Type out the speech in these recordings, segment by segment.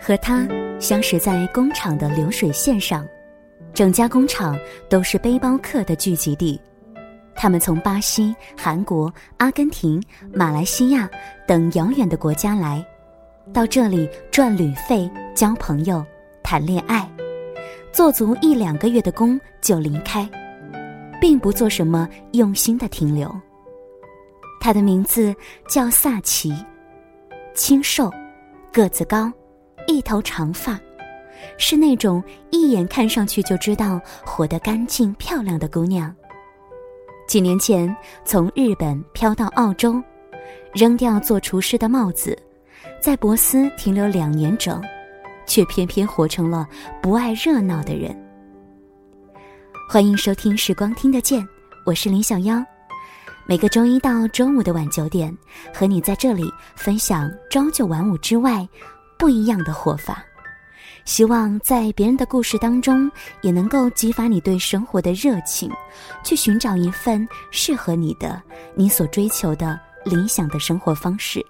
和他相识在工厂的流水线上，整家工厂都是背包客的聚集地。他们从巴西、韩国、阿根廷、马来西亚等遥远的国家来，到这里赚旅费、交朋友、谈恋爱，做足一两个月的工就离开，并不做什么用心的停留。他的名字叫萨奇，清瘦，个子高，一头长发，是那种一眼看上去就知道活得干净漂亮的姑娘。几年前从日本飘到澳洲，扔掉做厨师的帽子，在博斯停留两年整，却偏偏活成了不爱热闹的人。欢迎收听《时光听得见》，我是林小妖，每个周一到周五的晚九点，和你在这里分享朝九晚五之外不一样的活法。希望在别人的故事当中，也能够激发你对生活的热情，去寻找一份适合你的、你所追求的理想的生活方式。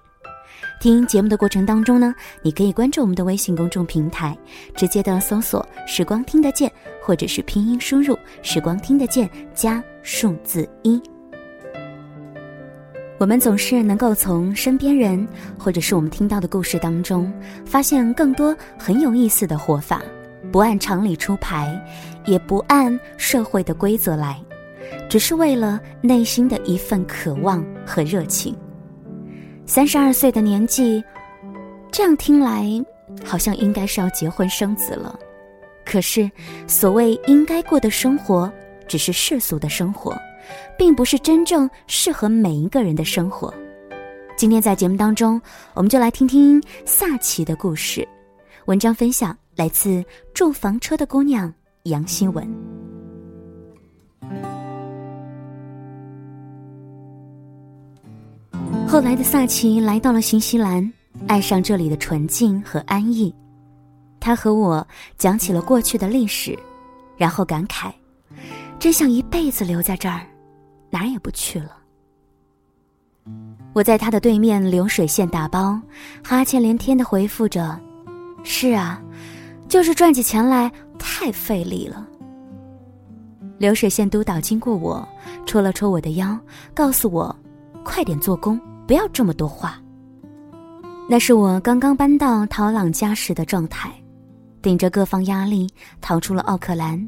听节目的过程当中呢，你可以关注我们的微信公众平台，直接的搜索“时光听得见”，或者是拼音输入“时光听得见”加数字一。我们总是能够从身边人，或者是我们听到的故事当中，发现更多很有意思的活法，不按常理出牌，也不按社会的规则来，只是为了内心的一份渴望和热情。三十二岁的年纪，这样听来，好像应该是要结婚生子了。可是，所谓应该过的生活，只是世俗的生活。并不是真正适合每一个人的生活。今天在节目当中，我们就来听听萨奇的故事。文章分享来自住房车的姑娘杨新文。后来的萨奇来到了新西兰，爱上这里的纯净和安逸。他和我讲起了过去的历史，然后感慨：真想一辈子留在这儿。哪儿也不去了。我在他的对面流水线打包，哈欠连天的回复着：“是啊，就是赚起钱来太费力了。”流水线督导经过我，戳了戳我的腰，告诉我：“快点做工，不要这么多话。”那是我刚刚搬到陶朗家时的状态，顶着各方压力逃出了奥克兰，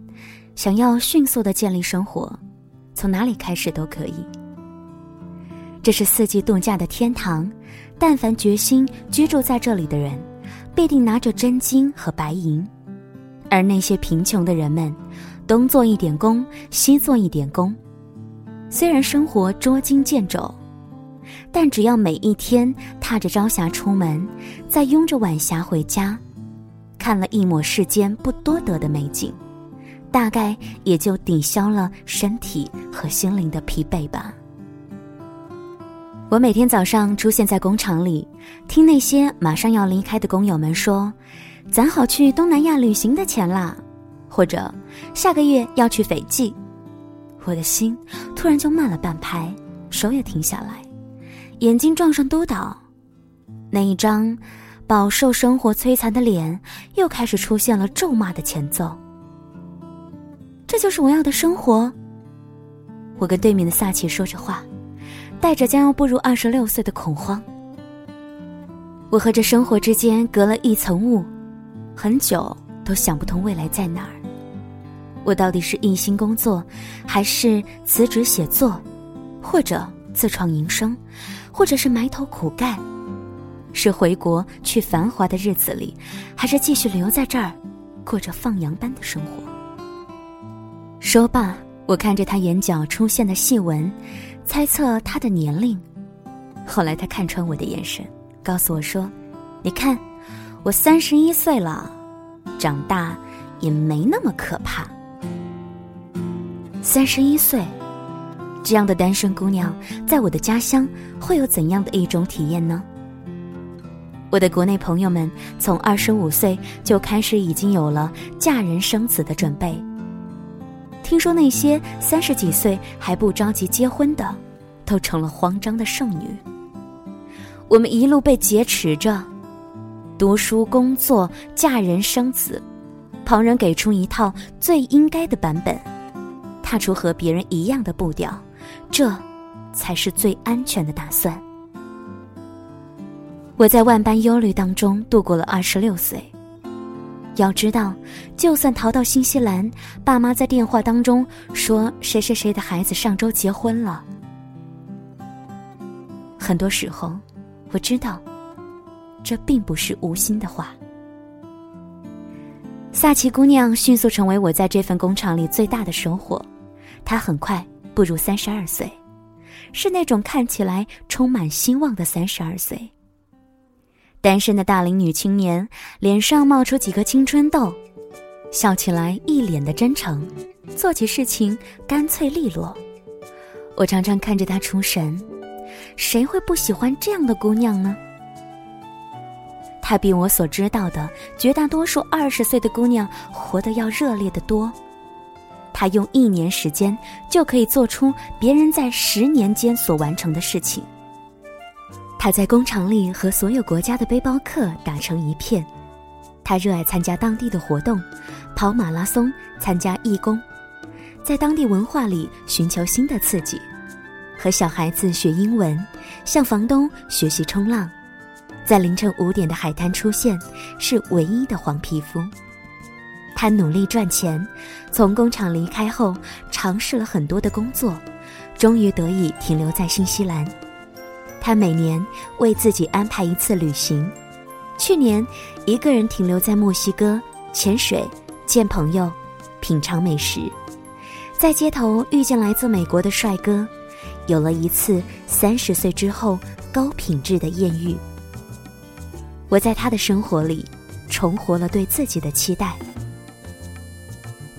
想要迅速的建立生活。从哪里开始都可以。这是四季度假的天堂，但凡决心居住在这里的人，必定拿着真金和白银。而那些贫穷的人们，东做一点工，西做一点工。虽然生活捉襟见肘，但只要每一天踏着朝霞出门，再拥着晚霞回家，看了一抹世间不多得的美景。大概也就抵消了身体和心灵的疲惫吧。我每天早上出现在工厂里，听那些马上要离开的工友们说：“攒好去东南亚旅行的钱啦，或者下个月要去斐济。”我的心突然就慢了半拍，手也停下来，眼睛撞上督导，那一张饱受生活摧残的脸又开始出现了咒骂的前奏。这就是我要的生活。我跟对面的萨奇说着话，带着将要步入二十六岁的恐慌。我和这生活之间隔了一层雾，很久都想不通未来在哪儿。我到底是一心工作，还是辞职写作，或者自创营生，或者是埋头苦干？是回国去繁华的日子里，还是继续留在这儿，过着放羊般的生活？说罢，我看着他眼角出现的细纹，猜测他的年龄。后来他看穿我的眼神，告诉我说：“你看，我三十一岁了，长大也没那么可怕。”三十一岁，这样的单身姑娘，在我的家乡会有怎样的一种体验呢？我的国内朋友们从二十五岁就开始已经有了嫁人生子的准备。听说那些三十几岁还不着急结婚的，都成了慌张的剩女。我们一路被劫持着，读书、工作、嫁人、生子，旁人给出一套最应该的版本，踏出和别人一样的步调，这才是最安全的打算。我在万般忧虑当中度过了二十六岁。要知道，就算逃到新西兰，爸妈在电话当中说谁谁谁的孩子上周结婚了，很多时候。我知道，这并不是无心的话。萨奇姑娘迅速成为我在这份工厂里最大的收获。她很快步入三十二岁，是那种看起来充满希望的三十二岁。单身的大龄女青年，脸上冒出几颗青春痘，笑起来一脸的真诚，做起事情干脆利落。我常常看着她出神。谁会不喜欢这样的姑娘呢？她比我所知道的绝大多数二十岁的姑娘活得要热烈的多。她用一年时间就可以做出别人在十年间所完成的事情。他在工厂里和所有国家的背包客打成一片。他热爱参加当地的活动，跑马拉松，参加义工，在当地文化里寻求新的刺激。和小孩子学英文，向房东学习冲浪，在凌晨五点的海滩出现，是唯一的黄皮肤。他努力赚钱，从工厂离开后，尝试了很多的工作，终于得以停留在新西兰。他每年为自己安排一次旅行，去年一个人停留在墨西哥潜水、见朋友、品尝美食，在街头遇见来自美国的帅哥。有了一次三十岁之后高品质的艳遇，我在他的生活里重活了对自己的期待。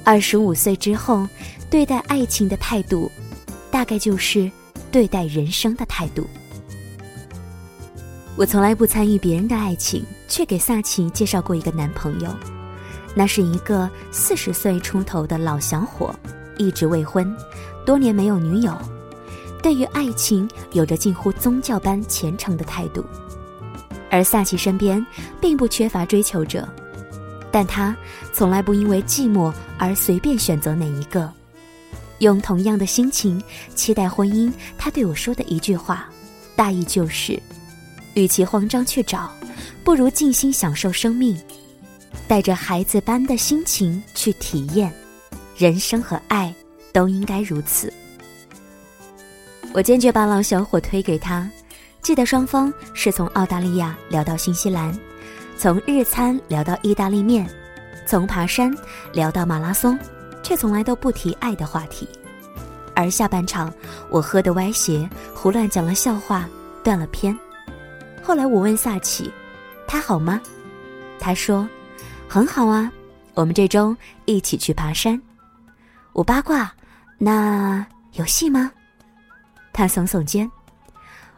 二十五岁之后，对待爱情的态度，大概就是对待人生的态度。我从来不参与别人的爱情，却给萨奇介绍过一个男朋友，那是一个四十岁出头的老小伙，一直未婚，多年没有女友。对于爱情有着近乎宗教般虔诚的态度，而萨奇身边并不缺乏追求者，但他从来不因为寂寞而随便选择哪一个。用同样的心情期待婚姻，他对我说的一句话，大意就是：与其慌张去找，不如静心享受生命，带着孩子般的心情去体验，人生和爱都应该如此。我坚决把老小伙推给他，记得双方是从澳大利亚聊到新西兰，从日餐聊到意大利面，从爬山聊到马拉松，却从来都不提爱的话题。而下半场，我喝得歪斜，胡乱讲了笑话，断了片。后来我问萨奇，他好吗？他说，很好啊，我们这周一起去爬山。我八卦，那有戏吗？他耸耸肩，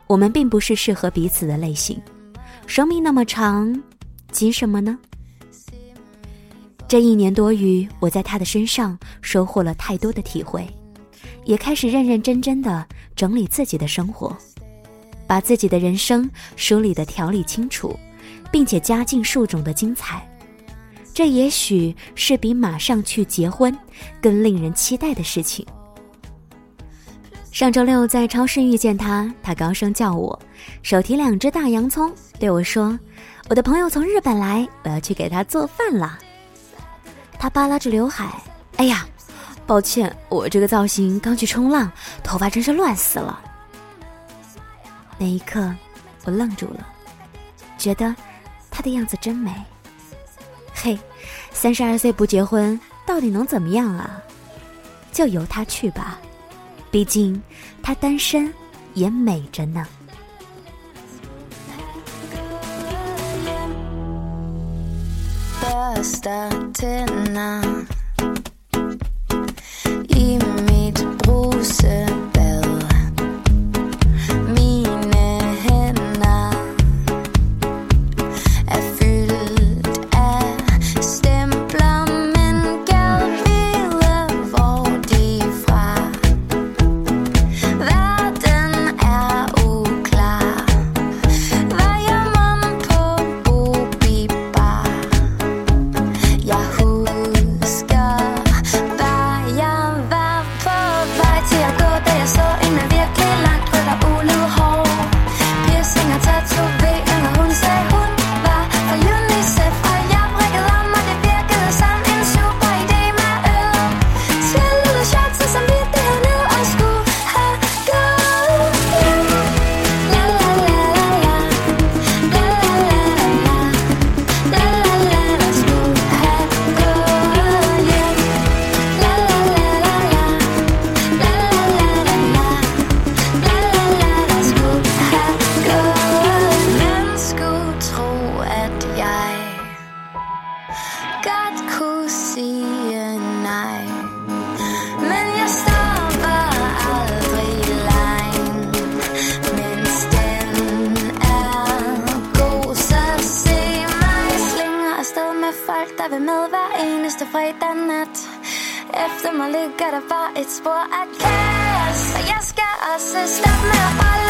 我们并不是适合彼此的类型。生命那么长，急什么呢？这一年多余，我在他的身上收获了太多的体会，也开始认认真真的整理自己的生活，把自己的人生梳理的条理清楚，并且加进数种的精彩。这也许是比马上去结婚更令人期待的事情。上周六在超市遇见他，他高声叫我，手提两只大洋葱，对我说：“我的朋友从日本来，我要去给他做饭了。”他扒拉着刘海，哎呀，抱歉，我这个造型刚去冲浪，头发真是乱死了。那一刻我愣住了觉得她的样子真美。嘿三十二岁不结婚到底能怎么样啊？就由她去吧毕竟她单身也美着呢。Starting now immit possession Efter mig ligger der bare et spor af kaos. Og jeg skal også stoppe med at holde